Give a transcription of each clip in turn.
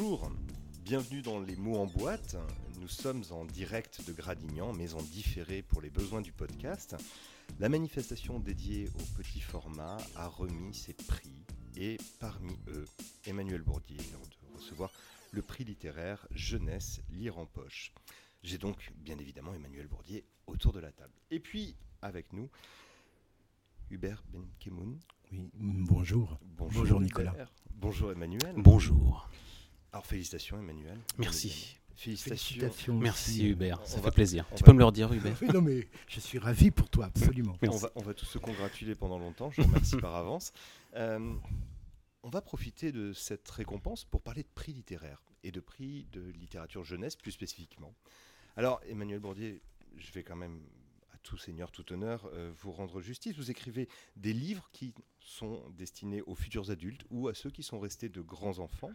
Bonjour, bienvenue dans Les mots en boîte. Nous sommes en direct de Gradignan, mais en différé pour les besoins du podcast. La manifestation dédiée au petit format a remis ses prix et parmi eux, Emmanuel Bourdier vient de recevoir le prix littéraire Jeunesse Lire en poche. J'ai donc bien évidemment Emmanuel Bourdier autour de la table. Et puis avec nous, Hubert Benkemoun. Oui, bonjour. Bonjour, Bonjour, Nicolas. Bonjour Emmanuel. Bonjour. Alors félicitations Emmanuel. Merci. Félicitations. Merci Hubert, on ça va- fait plaisir. Tu va- peux me le redire Hubert Oui, non, mais je suis ravi pour toi, absolument. On Merci. va, on va tous se congratuler pendant longtemps, je vous remercie par avance. Euh, on va profiter de cette récompense pour parler de prix littéraire et de prix de littérature jeunesse plus spécifiquement. Alors Emmanuel Bourdier, je vais quand même à tout seigneur, tout honneur, euh, vous rendre justice. Vous écrivez des livres qui sont destinés aux futurs adultes ou à ceux qui sont restés de grands enfants.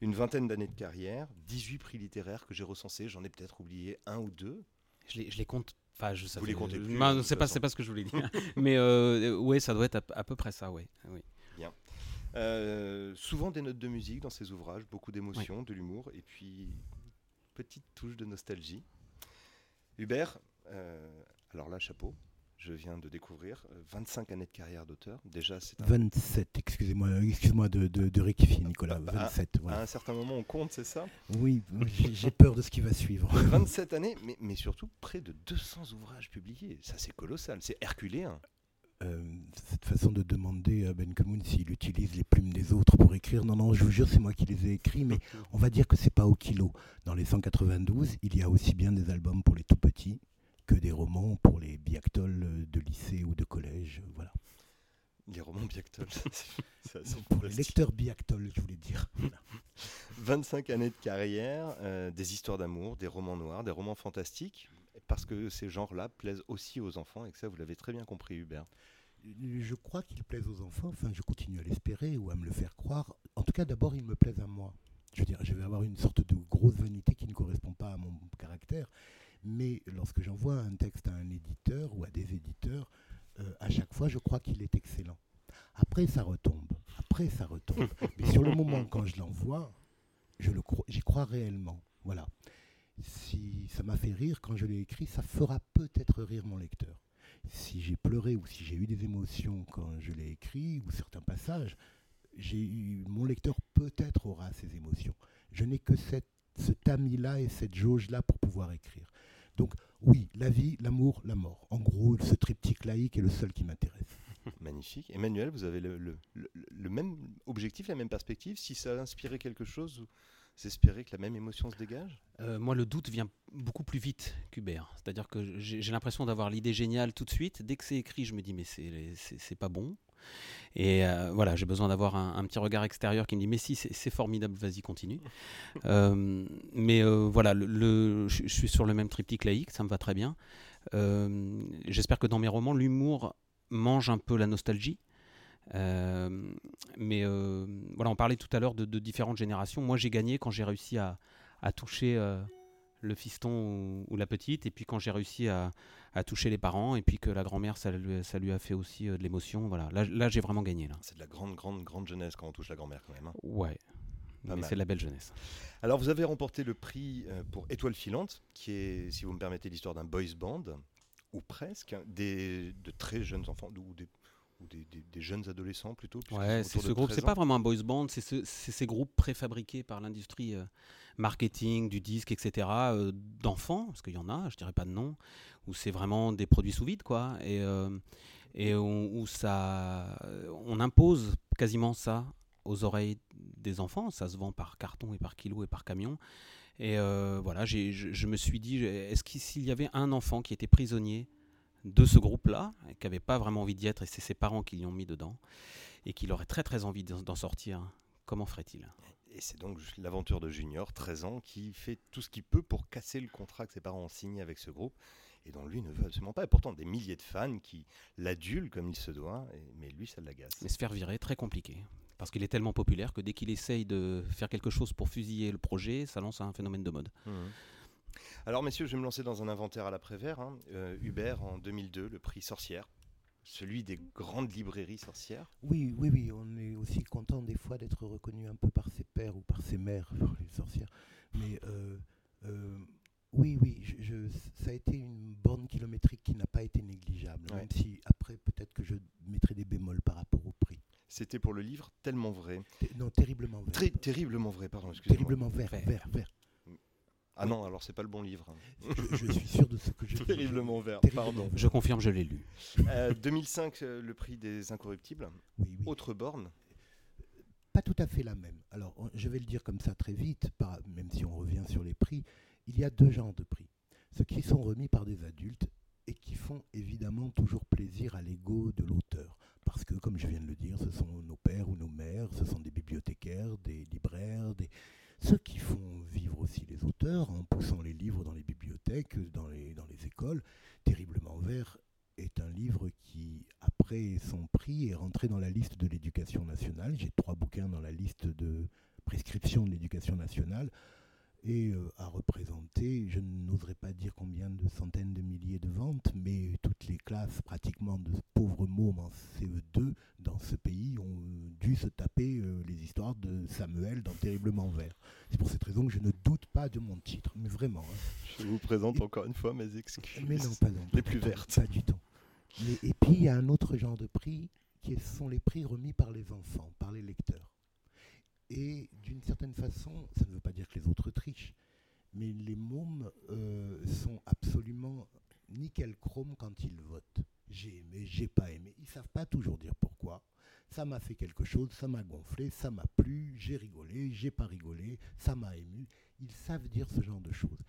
Une vingtaine d'années de carrière, 18 prix littéraires que j'ai recensés, j'en ai peut-être oublié un ou deux. je, les, je les compte. Enfin, je ça Vous les comptez plus, non, c'est pas, pas ce que je voulais dire. Mais euh, ouais, ça doit être à, à peu près ça, ouais. Oui. Euh, souvent des notes de musique dans ses ouvrages, beaucoup d'émotions, de l'humour et puis petite touche de nostalgie. Hubert, euh, alors là, chapeau, je viens de découvrir euh, 25 années de carrière d'auteur. Déjà, c'est un- 27, excusez-moi excuse-moi de, de, de rectifier, Nicolas. Bah, bah, 27, à voilà. un certain moment, on compte, c'est ça? Oui, j'ai j'ai peur de ce qui va suivre. 27 années, mais, mais surtout près de 200 ouvrages publiés. Ça, c'est colossal, c'est herculéen. Euh, cette façon de demander à Ben Kemoun s'il utilise les plumes des autres pour écrire, non, non, je vous jure, c'est moi qui les ai écrits, mais on va dire que c'est pas au kilo. Dans les 192, il y a aussi bien des albums pour les tout petits que des romans pour les biactoles de lycée ou de collège. Voilà. Les romans Biactol, c'est assez Pour les lecteurs biactoles, je voulais dire. Voilà. 25 années de carrière, euh, des histoires d'amour, des romans noirs, des romans fantastiques, parce que ces genres-là plaisent aussi aux enfants, et que ça, vous l'avez très bien compris, Hubert. Je crois qu'il plaise aux enfants, enfin je continue à l'espérer ou à me le faire croire. En tout cas, d'abord, il me plaise à moi. Je veux dire, je vais avoir une sorte de grosse vanité qui ne correspond pas à mon caractère, mais lorsque j'envoie un texte à un éditeur ou à des éditeurs, euh, à chaque fois, je crois qu'il est excellent. Après, ça retombe. Après, ça retombe. Mais sur le moment, quand je l'envoie, je le cro- j'y crois réellement. Voilà. Si ça m'a fait rire quand je l'ai écrit, ça fera peut-être rire mon lecteur si j'ai pleuré ou si j'ai eu des émotions quand je l'ai écrit, ou certains passages, j'ai eu, mon lecteur peut-être aura ces émotions. Je n'ai que cette, ce tamis-là et cette jauge-là pour pouvoir écrire. Donc oui, la vie, l'amour, la mort. En gros, ce triptyque laïque est le seul qui m'intéresse. Magnifique. Emmanuel, vous avez le, le- même objectif, la même perspective. Si ça a inspiré quelque chose, vous espérez que la même émotion se dégage? Euh, moi, le doute vient beaucoup plus vite qu'Hubert. C'est-à-dire que j'ai l'impression d'avoir l'idée géniale tout de suite. Dès que c'est écrit, je me dis, mais c'est- pas bon. Et euh, voilà, j'ai besoin d'avoir un, un petit regard extérieur qui me dit, mais si, c'est formidable, vas-y, continue. Euh, mais euh, voilà, le, le- je suis sur le même triptyque laïque, ça me va très bien. J'espère que dans mes romans, l'humour mange un peu la nostalgie. Euh, mais euh, voilà, on parlait tout à l'heure de, de différentes générations. Moi, j'ai gagné quand j'ai réussi à, à toucher euh, le fiston ou, ou la petite, et puis quand j'ai réussi à, à toucher les parents, et puis que la grand-mère, ça, lui- ça lui a fait aussi de l'émotion. Voilà, là, là j'ai vraiment gagné. Là. C'est de la grande, grande, grande jeunesse quand on touche la grand-mère quand même. hein. Ouais, Pas mais c'est de la belle jeunesse. Alors, vous avez remporté le prix pour Étoile filante, qui est, si vous me permettez, l'histoire d'un boys band, ou presque, hein, des, de très jeunes enfants, ou des, ou des, des- des jeunes adolescents plutôt. Ouais, c'est ce groupe. 13 C'est pas vraiment un boys band, c'est ce- c'est ces groupes préfabriqués par l'industrie euh, marketing, du disque, etc. euh, d'enfants, parce qu'il y en a, je dirais pas de nom, où c'est vraiment des produits sous vide, quoi, et euh, et on- où ça, on impose quasiment ça aux oreilles des enfants. Ça se vend par carton et par kilo et par camion. Et voilà, je, je me suis dit, est-ce qu'il y avait un enfant qui était prisonnier de ce groupe-là, qui n'avait pas vraiment envie d'y être, et c'est ses parents qui l'y ont mis dedans, et qu'il aurait très très envie d'en sortir, comment ferait-il? Et c'est donc l'aventure de Junior, 13 ans, qui fait tout ce qu'il peut pour casser le contrat que ses parents ont signé avec ce groupe, et dont lui ne veut absolument pas. Et pourtant, des milliers de fans qui l'adulent comme il se doit, et- mais lui, ça l'agace. Mais se faire virer, très compliqué. Parce qu'il est tellement populaire que dès qu'il essaye de faire quelque chose pour fusiller le projet, ça lance un phénomène de mode. Mhm. Alors, messieurs, je vais me lancer dans un inventaire à l'après-vert. hein. Euh, Hubert, en 2002, le prix Sorcière. celui des grandes librairies sorcières. Oui, oui, oui, on est aussi content des fois d'être reconnu un peu par ses pères ou par ses mères, les sorcières. Mais euh, euh, oui, oui, je, ça a été une borne kilométrique qui n'a pas été négligeable, même si après peut-être que je mettrai des bémols par rapport au prix. C'était pour le livre tellement vrai. non, terriblement vrai. Très, terriblement vrai, pardon, excusez-moi. Terriblement vert, vert, vert. Ah non, alors c'est pas le bon livre. Je, suis sûr de ce que je dis. Terriblement vert, pardon. Je confirme, je l'ai lu. 2005, euh, euh, le prix des Incorruptibles. Oui, oui. Autre borne Pas tout à fait la même. Alors, je vais le dire comme ça très vite, même si on revient sur les prix. Il y a deux genres de prix. Ceux qui sont remis par des adultes et qui font évidemment toujours plaisir à l'ego de l'auteur. Parce que, comme je viens de le dire, ce sont nos pères ou nos mères, ce sont des bibliothécaires, des libraires, des, ceux qui font vivre aussi les auteurs en poussant les livres dans les bibliothèques, dans les, écoles. Terriblement vert est un livre qui, après son prix, est rentré dans la liste de l'éducation nationale. J'ai trois bouquins dans la liste de prescription de l'éducation nationale et euh, a représenté, je n'oserais pas dire combien de centaines de milliers de ventes, mais toutes les classes pratiquement de pauvres mômes en CE2 dans ce pays ont dû se taper euh, les histoires de Samuel dans Terriblement Vert. C'est pour cette raison que je ne doute pas de mon titre, mais vraiment. Hein. Je vous présente encore une fois mes excuses. Mais non, pas Les plus vertes. Pas du tout. et puis il y a un autre genre de prix qui sont les prix remis par les enfants, par les lecteurs. Et d'une certaine façon, ça ne veut pas dire que les autres trichent, mais les mômes euh, sont absolument nickel chrome quand ils votent. J'ai aimé, j'ai pas aimé. Ils savent pas toujours dire pourquoi. Ça m'a fait quelque chose, ça m'a gonflé, ça m'a plu, j'ai rigolé, j'ai pas rigolé, ça m'a ému. Ils savent dire ce genre de choses.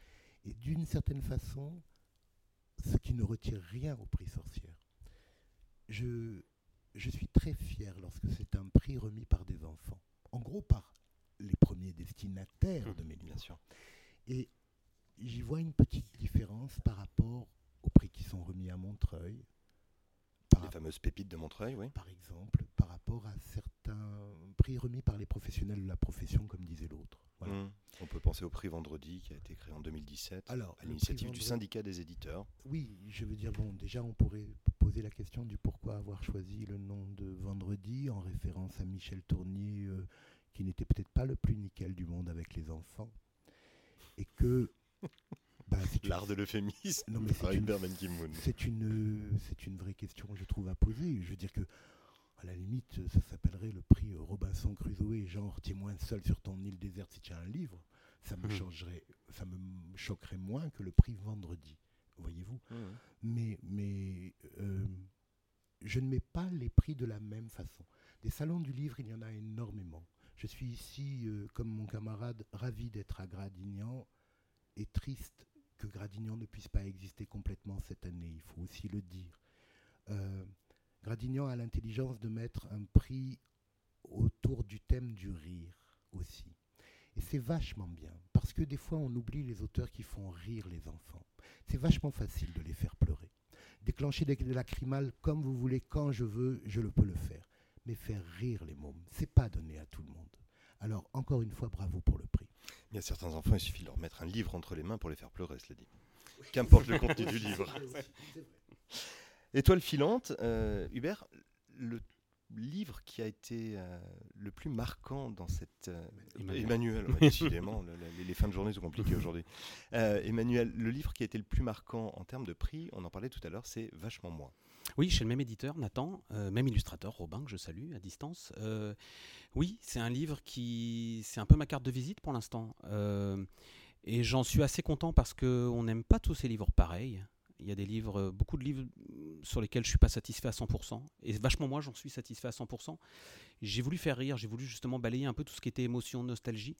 Et d'une certaine façon, ce qui ne retire rien au prix sorcière. Je, je suis très fier lorsque c'est un prix remis par des enfants en gros par les premiers destinataires de mes livres. Et j'y vois une petite différence par rapport aux prix qui sont remis à Montreuil. les fameuses pépites de Montreuil, oui. Par exemple, par rapport à certains prix remis par les professionnels de la profession, comme disait l'autre. Mmh. On peut penser au prix Vendredi qui a été créé en 2017 Alors, à l'initiative du syndicat des éditeurs. Oui, je veux dire, bon, déjà on pourrait poser la question du pourquoi avoir choisi le nom de Vendredi en référence à Michel Tournier, euh, qui n'était peut-être pas le plus nickel du monde avec les enfants. Et que. Bah, L'art de l'euphémisme. C'est une, c'est une, c'est une vraie question, je trouve, à poser. Je veux dire que à la limite, ça s'appellerait le prix Robinson Crusoe, genre témoin seul sur ton île déserte si tu as un livre. Ça me, mmh. changerait, ça me choquerait moins que le prix Vendredi, voyez-vous. Mmh. Mais, mais euh, je ne mets pas les prix de la même façon. Des salons du livre, il y en a énormément. Je suis ici, euh, comme mon camarade, ravi d'être à Gradignan et triste que Gradignan ne puisse pas exister complètement cette année, il faut aussi le dire. Euh, Gradignan a l'intelligence de mettre un prix autour du thème du rire aussi. Et c'est vachement bien, parce que des fois on oublie les auteurs qui font rire les enfants. C'est vachement facile de les faire pleurer. Déclencher des lacrymales comme vous voulez, quand je veux, je le peux le faire. Mais faire rire les mômes, c'est pas donné à tout le monde. Alors encore une fois, bravo pour le prix. Il y a certains enfants, il suffit de leur mettre un livre entre les mains pour les faire pleurer, cela dit. Qu'importe le contenu du livre. Étoile filante, euh, Hubert, le livre qui a été euh, le plus marquant dans cette... Euh, Emmanuel, décidément, les, fins de journée sont compliquées aujourd'hui. Emmanuel, le livre qui a été le plus marquant en termes de prix, on en parlait tout à l'heure, c'est Vachement moi. Oui, chez le même éditeur, Nathan, même illustrateur, Robin, que je salue à distance. oui, c'est un livre qui... C'est un peu ma carte de visite pour l'instant. et j'en suis assez content parce qu'on n'aime pas tous ces livres pareils. Il y a des livres, beaucoup de livres sur lesquels je suis pas satisfait à 100%. Et vachement moi, j'en suis satisfait à 100%. J'ai voulu faire rire, j'ai voulu justement balayer un peu tout ce qui était émotion, nostalgie.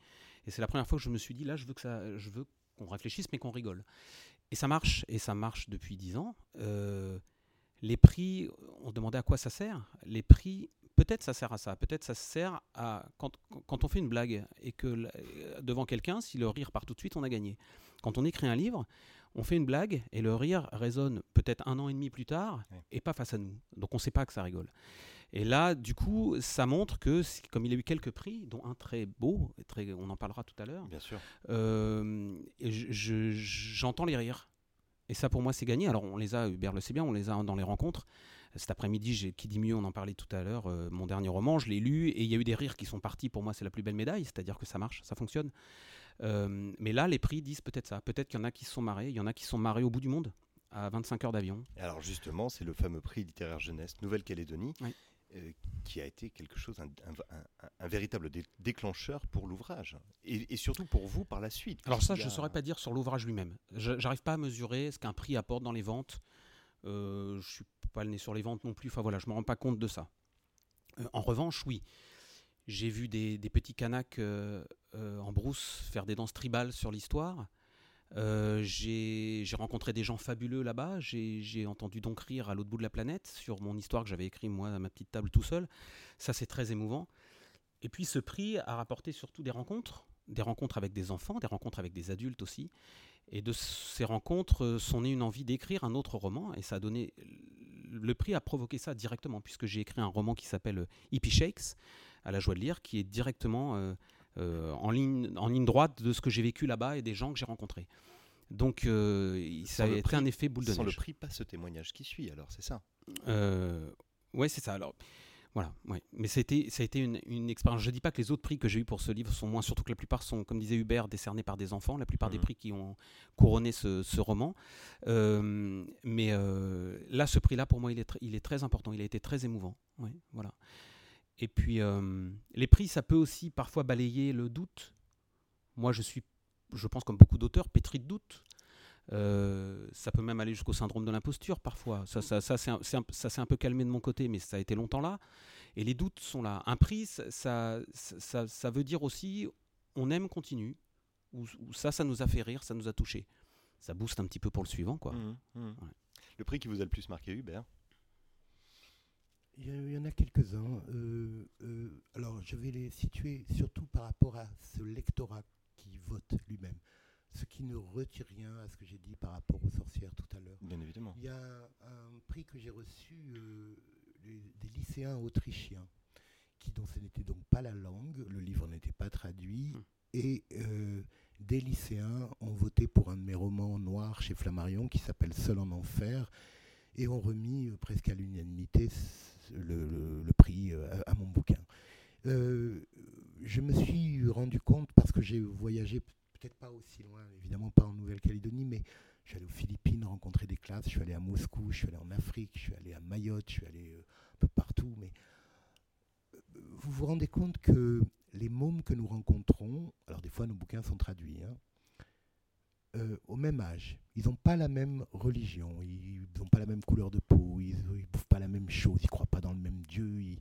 Et c'est la première fois que je me suis dit, là, je veux que je veux qu'on réfléchisse, mais qu'on rigole. Et ça marche, et ça marche depuis 10 ans. Euh, les prix, on demandait à quoi ça sert. Les prix, peut-être ça sert à ça. Peut-être ça sert à quand, quand, on fait une blague et que devant quelqu'un, si le rire part tout de suite, on a gagné. Quand on écrit un livre, on fait une blague et le rire résonne peut-être un an et demi plus tard et pas face à nous. Donc on ne sait pas que ça rigole. Et là, du coup, ça montre que, comme il a eu quelques prix, dont un très beau, très, on en parlera tout à l'heure, Bien sûr. Euh, j'entends les rires. Et ça, pour moi, c'est gagné. Alors, on les a, Hubert le sait bien, on les a dans les rencontres. Cet après-midi, Qui dit mieux, on en parlait tout à l'heure, euh, mon dernier roman, je l'ai lu, et il y a eu des rires qui sont partis. Pour moi, c'est la plus belle médaille, c'est-à-dire que ça marche, ça fonctionne. Euh, mais là, les prix disent peut-être ça. Peut-être qu'il y en a qui se sont marrés, il y en a qui se sont marrés au bout du monde, à 25 heures d'avion. Alors justement, c'est le fameux prix littéraire jeunesse Nouvelle-Calédonie. Oui. euh, qui a été quelque chose, un, un- un- un véritable dé- déclencheur pour l'ouvrage, et, et surtout pour vous par la suite. Alors ça, je ne saurais pas dire sur l'ouvrage lui-même. J'arrive pas à mesurer ce qu'un prix apporte dans les ventes. Euh, je suis pas le nez sur les ventes non plus. Enfin voilà, je me rends pas compte de ça. Euh, en revanche, oui, j'ai vu des, des petits canaques en brousse faire des danses tribales sur l'histoire. Euh, j'ai rencontré des gens fabuleux là-bas. J'ai entendu donc rire à l'autre bout de la planète sur mon histoire que j'avais écrit moi à ma petite table tout seul. Ça, c'est très émouvant. Et puis ce prix a rapporté surtout des rencontres, des rencontres avec des enfants, des rencontres avec des adultes aussi. Et de ces rencontres euh, sont nées une envie d'écrire un autre roman, et ça a donné. Le prix a provoqué ça directement, puisque j'ai écrit un roman qui s'appelle euh, Hippie Shakes, à la joie de lire, qui est directement euh, euh, en, ligne, en ligne droite de ce que j'ai vécu là-bas et des gens que j'ai rencontrés. Donc euh, ça a le été prix- un effet boule de Sans le neige. prix, pas ce témoignage qui suit, alors c'est ça? Euh, ouais, c'est ça. Alors, voilà. Ouais. Mais c'était, ça a été une, une expérience. Je dis pas que les autres prix que j'ai eu pour ce livre sont moins, surtout que la plupart sont, comme disait Hubert, décernés par des enfants. La plupart des Mhm. prix qui ont couronné ce, ce roman. Euh, mais euh, là, ce prix-là, pour moi, il est, il est très important. Il a été très émouvant. Ouais, voilà. Et puis, euh, les prix, ça peut aussi parfois balayer le doute. Moi, je suis, je pense, comme beaucoup d'auteurs, pétri de doute. Euh, ça peut même aller jusqu'au syndrome de l'imposture parfois. Ça, ça, ça, c'est un- peu calmé de mon côté, mais ça a été longtemps là. Et les doutes sont là. Un prix, ça, ça, veut dire aussi on aime, continue. Ou, ou ça, ça nous a fait rire, ça nous a touché. Ça booste un petit peu pour le suivant, quoi. Mhm. Ouais. Le prix qui vous a le plus marqué, Hubert? Il y, en a quelques-uns. Euh, euh, alors, je vais les situer surtout par rapport à ce lectorat qui vote lui-même. Ce qui ne retire rien à ce que j'ai dit par rapport aux sorcières tout à l'heure. Bien évidemment. Il y a un prix que j'ai reçu euh, les- des lycéens autrichiens, qui dont ce n'était donc pas la langue, le livre n'était pas traduit, Hmm. et des lycéens ont voté pour un de mes romans noirs chez Flammarion qui s'appelle Seul en enfer, et ont remis presque à l'unanimité le, prix euh, à, mon bouquin. Euh, je me suis rendu compte, parce que j'ai voyagé peut-être pas aussi loin, évidemment pas en Nouvelle-Calédonie, mais je suis allé aux Philippines rencontrer des classes, je suis allé à Moscou, je suis allé en Afrique, je suis allé à Mayotte, je suis allé euh, un peu partout. Mais vous vous rendez compte que les mômes que nous rencontrons, alors des fois nos bouquins sont traduits, hein, euh, au même âge, ils n'ont pas la même religion, ils n'ont pas la même couleur de peau, ils ne bouffent pas la même chose, ils ne croient pas dans le même Dieu, ils-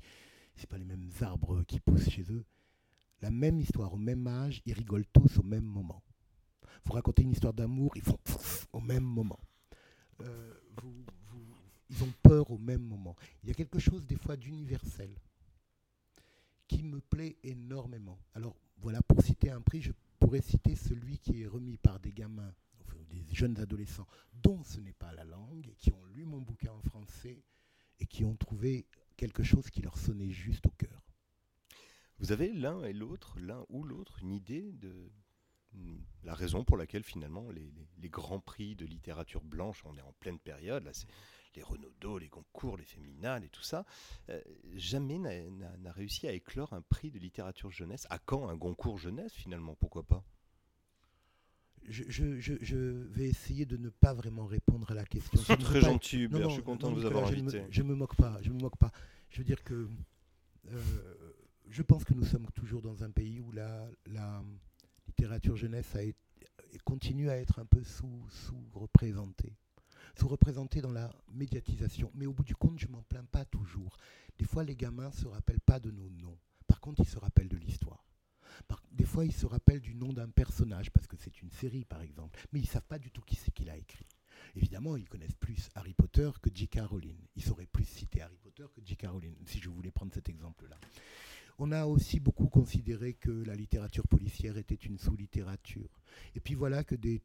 c'est pas les mêmes arbres qui poussent chez eux. La même histoire au même âge, ils rigolent tous au même moment. Vous racontez une histoire d'amour, ils font au même moment. Euh, ils ont peur au même moment. Il y a quelque chose des fois d'universel qui me plaît énormément. Alors voilà, pour citer un prix, je pourrais citer celui qui est remis par des gamins, des jeunes adolescents, dont ce n'est pas la langue, et qui ont lu mon bouquin en français et qui ont trouvé quelque chose qui leur sonnait juste au cœur. Vous avez l'un et l'autre, l'un ou l'autre, une idée de la raison pour laquelle finalement les, les- grands prix de littérature blanche, on est en pleine période, là les Renaudot, les Goncourt, les Féminales et tout ça, euh, jamais n'a- réussi à éclore un prix de littérature jeunesse. À quand un Goncourt jeunesse finalement? Pourquoi pas? Je, je- je- je vais essayer de ne pas vraiment répondre à la question. Veux Très gentil Hubert, Non, je suis content non, de vous avoir je ne me- invité. Je me moque pas, je me moque pas. Je veux dire que euh, je pense que nous sommes toujours dans un pays où la, la littérature jeunesse a été- continue à être un peu sous, sous-représentée. Sous-représentée dans la médiatisation. Mais au bout du compte, je m'en plains pas toujours. Des fois, les gamins se rappellent pas de nos noms. Par contre, ils se rappellent de l'histoire. Des fois, ils se rappellent du nom d'un personnage, parce que c'est une série, par exemple. Mais ils ne savent pas du tout qui c'est qui l'a écrit. Évidemment, ils connaissent plus Harry Potter que J.K. Rowling. Ils sauraient plus citer Harry Potter que J.K. Rowling, si je voulais prendre cet exemple-là. On a aussi beaucoup considéré que la littérature policière était une sous-littérature. Et puis voilà que des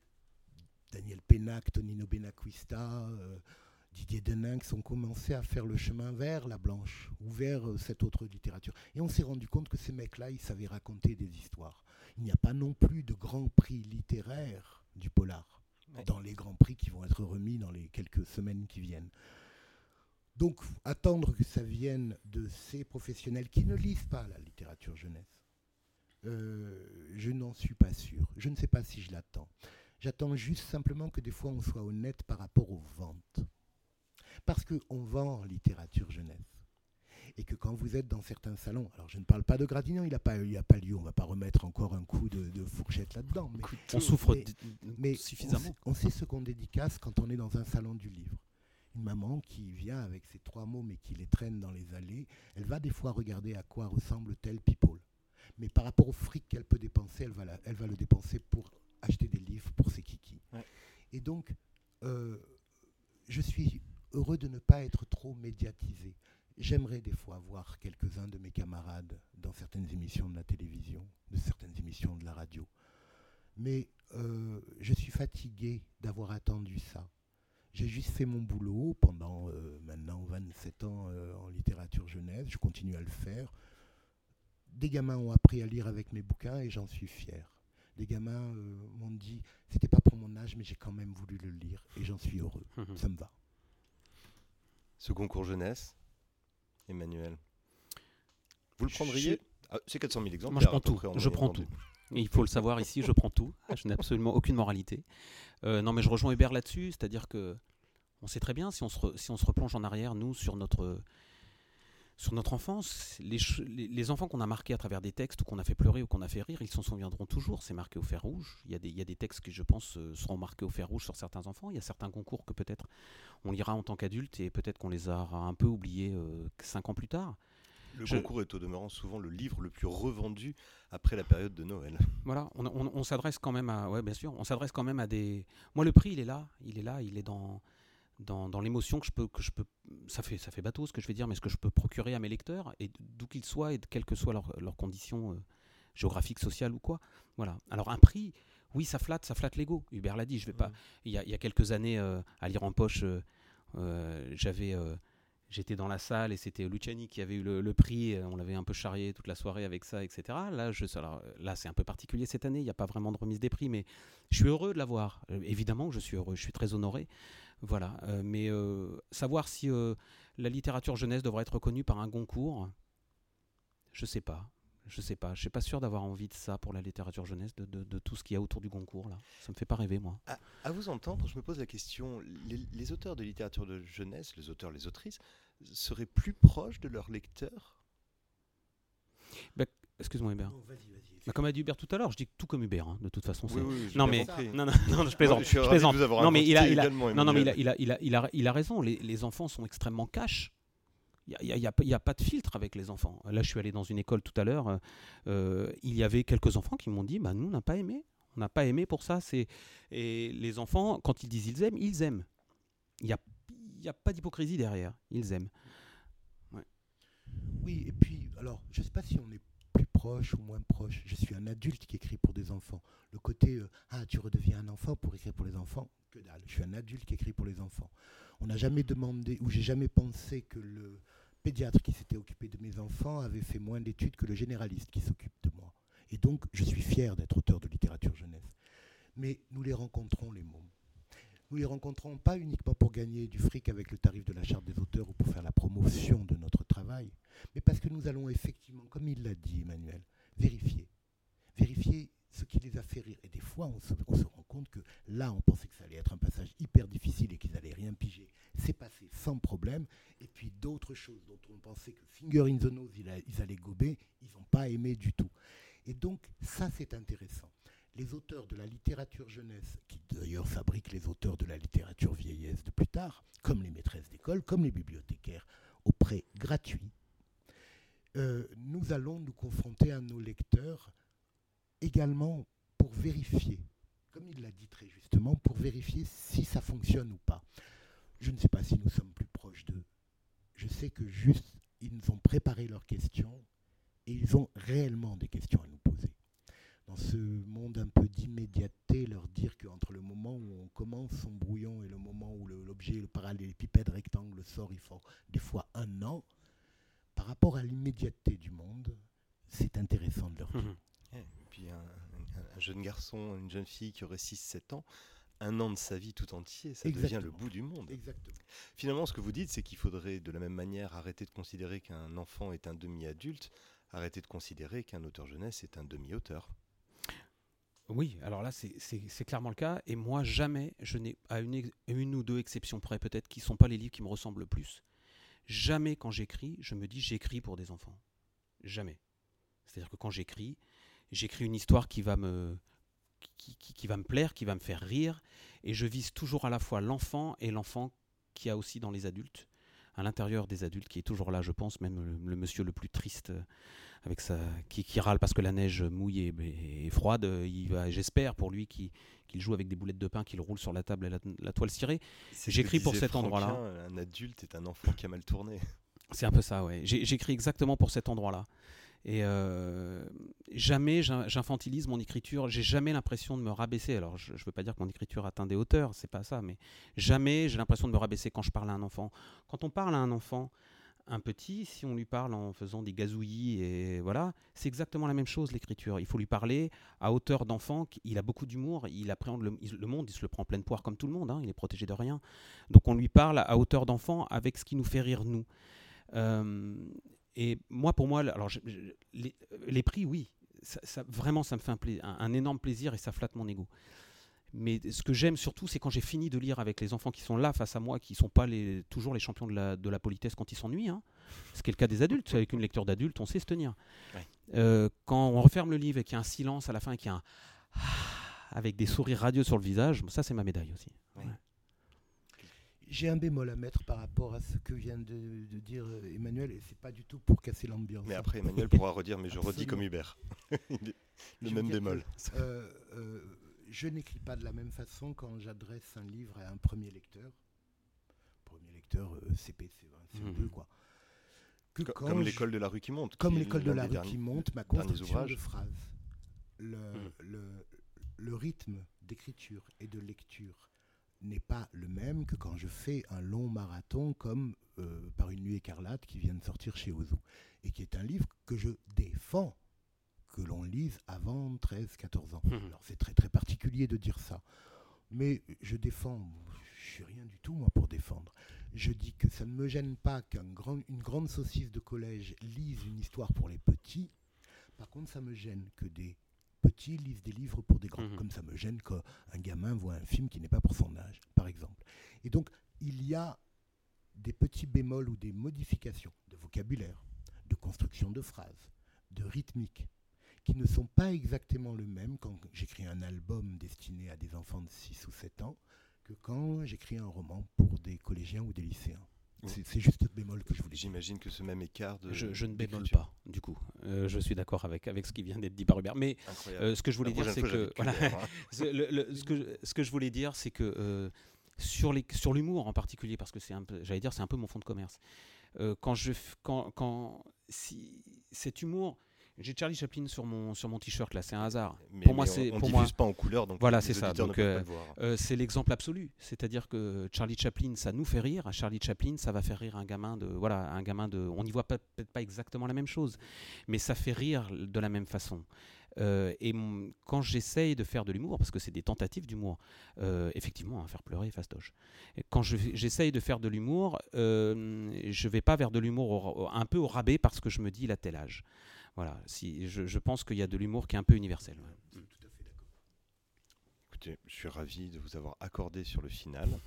Daniel Pénac, Tonino Benacquista, euh, Didier Deninx ont commencé à faire le chemin vers la blanche ou vers euh, cette autre littérature. Et on s'est rendu compte que ces mecs-là, ils savaient raconter des histoires. Il n'y a pas non plus de grand prix littéraire du polar. dans les grands prix qui vont être remis dans les quelques semaines qui viennent. Donc, attendre que ça vienne de ces professionnels qui ne lisent pas la littérature jeunesse, euh, je n'en suis pas sûr. Je ne sais pas si je l'attends. J'attends juste simplement que des fois on soit honnête par rapport aux ventes. Parce qu'on vend en littérature jeunesse. Et que quand vous êtes dans certains salons, alors je ne parle pas de Gradignan, il pas, a pas lieu, on ne va pas remettre encore un coup de, fourchette là-dedans. Mais, on souffre mais, suffisamment. On sait, ce qu'on dédicace quand on est dans un salon du livre une maman qui vient avec ses trois mots mais qui les traîne dans les allées, elle va des fois regarder à quoi ressemble tel people. Mais par rapport au fric qu'elle peut dépenser, elle va, elle va le dépenser pour acheter des livres pour ses kikis. Et donc, euh, je suis heureux de ne pas être trop médiatisé. J'aimerais des fois voir quelques-uns de mes camarades dans certaines émissions de la télévision, de certaines émissions de la radio. Mais euh, je suis fatigué d'avoir attendu ça. J'ai juste fait mon boulot pendant euh, maintenant 27 ans euh, en littérature jeunesse. Je continue à le faire. Des gamins ont appris à lire avec mes bouquins et j'en suis fier. Des gamins m'ont dit, c'était pas pour mon âge, mais j'ai quand même voulu le lire et j'en suis heureux. Ça me va. Ce concours jeunesse, Emmanuel. Vous le prendriez? Ah, C'est 400 000 exemples. Moi, je prends tout. Je prends tout. il faut le savoir ici, je prends tout. Je n'ai absolument aucune moralité. Euh, non, mais je rejoins Hubert là-dessus, c'est-à-dire que on sait très bien si on se, si on se replonge en arrière, nous, sur notre, sur notre enfance, les, les, enfants qu'on a marqués à travers des textes ou qu'on a fait pleurer ou qu'on a fait rire, ils s'en souviendront toujours. C'est marqué au fer rouge. Il y, a des, il y a des textes qui, je pense, euh, seront marqués au fer rouge sur certains enfants. Il y a certains concours que peut-être on lira en tant qu'adulte et peut-être qu'on les aura un peu oubliés euh, cinq ans plus tard. Le concours est au demeurant souvent le livre le plus revendu après la période de Noël. Voilà, on, on s'adresse quand même à, ouais, bien sûr, on s'adresse quand même à des. Moi, le prix, il est là, il est là, il est dans dans, l'émotion que je peux, que je peux, ça fait, ça fait bateau ce que je vais dire, mais ce que je peux procurer à mes lecteurs, et d'où qu'ils soient, et de quelles que soient leurs conditions euh, géographiques, sociales ou quoi. Voilà. Alors un prix, oui, ça flatte, ça flatte l'ego. Hubert l'a dit, je vais pas. Il y, a, il y a quelques années, euh, à lire en poche, euh, j'avais, j'étais dans la salle et c'était Luciani qui avait eu le, prix. On l'avait un peu charrié toute la soirée avec ça, etc. Là, je, là, c'est un peu particulier cette année. Il n'y a pas vraiment de remise des prix, mais je suis heureux de l'avoir. évidemment je suis heureux. Je suis très honoré. Voilà. Euh, mais euh, savoir si euh, la littérature jeunesse devrait être reconnue par un concours, je sais pas. Je sais pas. Je suis pas sûr d'avoir envie de ça pour la littérature jeunesse, de, tout ce qu'il y a autour du concours là. Ça me fait pas rêver moi. À, vous entendre, je me pose la question les, auteurs de littérature de jeunesse, les auteurs, les autrices, seraient plus proches de leurs lecteurs? Bah, Excuse-moi Hubert. Bah, comme a dit Hubert tout à l'heure, je dis tout comme Hubert, hein, de toute façon. non, mais, non, non, non, je plaisante. je, plaisante. Non, mais il a, il a, non, non, mais il a, il a, il a, il a, il a raison. Les, les, enfants sont extrêmement cash. Il n'y a, y a, y a, pas de filtre avec les enfants. Là, je suis allé dans une école tout à l'heure. Euh, il y avait quelques enfants qui m'ont dit bah, Nous, on n'a pas aimé. On n'a pas aimé pour ça. Et les enfants, quand ils disent ils aiment, ils aiment. Il n'y a, y a pas d'hypocrisie derrière. Ils aiment. Ouais. Oui, et puis, alors, je ne sais pas si on est proche ou moins proche. Je suis un adulte qui écrit pour des enfants. Le côté euh, ah tu redeviens un enfant pour écrire pour les enfants, que dalle. Je suis un adulte qui écrit pour les enfants. On n'a jamais demandé ou j'ai jamais pensé que le pédiatre qui s'était occupé de mes enfants avait fait moins d'études que le généraliste qui s'occupe de moi. Et donc je suis fier d'être auteur de littérature jeunesse. Mais nous les rencontrons les mômes. Nous les rencontrons pas uniquement pour gagner du fric avec le tarif de la charte des auteurs ou pour faire la promotion de notre mais parce que nous allons effectivement, comme il l'a dit Emmanuel, vérifier. Vérifier ce qui les a fait rire. Et des fois, on se, rend compte que là, on pensait que ça allait être un passage hyper difficile et qu'ils n'allaient rien piger. C'est passé sans problème. Et puis d'autres choses dont on pensait que Finger in the Nose, ils allaient gober, ils n'ont pas aimé du tout. Et donc, ça, c'est intéressant les auteurs de la littérature jeunesse, qui d'ailleurs fabriquent les auteurs de la littérature vieillesse de plus tard, comme les maîtresses d'école, comme les bibliothécaires, prêt gratuit, euh, nous allons nous confronter à nos lecteurs également pour vérifier, comme il l'a dit très justement, pour vérifier si ça fonctionne ou pas. Je ne sais pas si nous sommes plus proches d'eux. Je sais que juste, ils nous ont préparé leurs questions et ils ont réellement des questions à nous poser dans ce monde un peu d'immédiateté, leur dire qu'entre le moment où on commence son brouillon et le moment où l'objet, le, parallélépipède rectangle sort, il faut des fois un an. Par rapport à l'immédiateté du monde, c'est intéressant de leur dire. Et puis un, jeune garçon, une jeune fille qui aurait 6-7 ans, un an de sa vie tout entier, ça devient le bout du monde. Exactement. Finalement, ce que vous dites, c'est qu'il faudrait de la même manière arrêter de considérer qu'un enfant est un demi-adulte, arrêter de considérer qu'un auteur jeunesse est un demi-auteur. Oui, alors là, c'est clairement le cas. Et moi, jamais, je n'ai, à une, ou deux exceptions près peut-être, qui ne sont pas les livres qui me ressemblent le plus, jamais quand j'écris, je me dis j'écris pour des enfants. Jamais. C'est-à-dire que quand j'écris, j'écris une histoire qui va me qui, va me plaire, qui va me faire rire, et je vise toujours à la fois l'enfant et l'enfant qui a aussi dans les adultes, à l'intérieur des adultes, qui est toujours là, je pense, même le, monsieur le plus triste, euh, avec sa, qui, râle parce que la neige mouille et, froide, il va, j'espère pour lui qu'il joue avec des boulettes de pain, qu'il roule sur la table et la, toile cirée. J'écris pour cet endroit-là. Un adulte est un enfant qui a mal tourné. C'est un peu ça, ouais. J'écris exactement pour cet endroit-là. Et euh, jamais j'infantilise mon écriture. J'ai jamais l'impression de me rabaisser. Alors, je ne veux pas dire que mon écriture atteint des hauteurs, c'est pas ça, mais jamais j'ai l'impression de me rabaisser quand je parle à un enfant. Quand on parle à un enfant, un petit, si on lui parle en faisant des gazouillis et voilà, c'est exactement la même chose l'écriture. Il faut lui parler à hauteur d'enfant. Il a beaucoup d'humour. Il appréhende le, monde. Il se le prend en pleine poire comme tout le monde. Hein, il est protégé de rien. Donc on lui parle à hauteur d'enfant avec ce qui nous fait rire nous. Euh, et moi, pour moi, alors les, prix, oui, ça, vraiment, ça me fait un, énorme plaisir et ça flatte mon ego. Mais ce que j'aime surtout, c'est quand j'ai fini de lire avec les enfants qui sont là face à moi, qui ne sont pas les, toujours les champions de la, de la politesse quand ils s'ennuient. Hein. Ce qui est le cas des adultes. Avec une lecture d'adulte, on sait se tenir. Euh, quand on referme le livre et qu'il y a un silence à la fin et qu'il y a un avec des sourires radieux sur le visage, ça c'est ma médaille aussi. J'ai un bémol à mettre par rapport à ce que vient de, dire euh, Emmanuel, et c'est pas du tout pour casser l'ambiance. Mais après, Emmanuel pourra redire, mais je redis comme Hubert. le même bémol. Euh, euh, je n'écris pas de la même façon quand j'adresse un livre à un premier lecteur. Premier lecteur CP, CE1, CE2, quoi. Que comme l'école de la rue qui monte. Comme l'école de la rue qui monte, ma construction de phrase. Le, le, le rythme d'écriture et de lecture n'est pas le même que quand je fais un long marathon comme euh, Par une nuit écarlate qui vient de sortir chez Ozu et qui est un livre que je défends que l'on lise avant 13-14 ans. Mmh. Alors c'est très très particulier de dire ça, mais je défends, je suis rien du tout moi pour défendre. Je dis que ça ne me gêne pas qu'une grand, grande saucisse de collège lise une histoire pour les petits. Par contre, ça me gêne que des petits lisent des livres pour des grands. Mhm. Comme ça me gêne qu'un gamin voit un film qui n'est pas pour son âge, par exemple. Et donc, il y a des petits bémols ou des modifications de vocabulaire, de construction de phrases, de rythmique, qui ne sont pas exactement le même quand j'écris un album destiné à des enfants de 6 ou 7 ans que quand j'écris un roman pour des collégiens ou des lycéens. C'est juste le bémol que je voulais J'imagine que ce même écart de. Je, ne bémole pas, du coup. Euh, je suis d'accord avec, avec ce qui vient d'être dit par Hubert. Mais euh, ce que je voulais dire, c'est que. Voilà, ce, que, ce que je voulais dire, c'est que euh, sur l'humour en particulier, parce que c'est un peu, j'allais dire, c'est un peu mon fond de commerce. quand je. Quand, quand, si cet humour j'ai Charlie Chaplin sur mon sur mon t-shirt là, c'est un hasard. pour moi, c'est pour moi pas en couleur, donc voilà, c'est ça. Donc euh, euh, c'est l'exemple absolu. C'est-à-dire que Charlie Chaplin, ça nous fait rire. À Charlie Chaplin, ça va faire rire un gamin de voilà, un gamin de. On n'y voit peut-être pas exactement la même chose, mais ça fait rire de la même façon. Euh, et quand j'essaye de faire de l'humour, parce que c'est des tentatives d'humour, effectivement, hein, faire pleurer, fastoche. Et quand j'essaye de faire de l'humour, je vais pas vers de l'humour un peu au rabais parce que je me dis il a tel âge. Voilà, si, je, pense qu'il y a de l'humour qui est un peu universel. Tout à fait d'accord. Écoutez, je suis ravi de vous avoir accordé sur le final.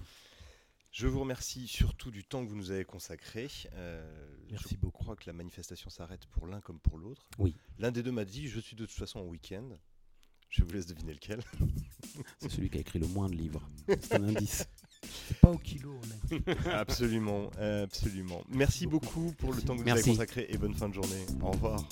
Je vous remercie surtout du temps que vous nous avez consacré. Euh, Merci beaucoup. Je crois que la manifestation s'arrête pour l'un comme pour l'autre. Oui. L'un des deux m'a dit Je suis de toute façon en week-end. Je vous laisse deviner lequel. C'est celui qui a écrit le moins de livres. C'est un indice. C'est pas au kilo, on a Absolument, absolument. Merci beaucoup pour le temps que vous avez consacré et bonne fin de journée. Au revoir.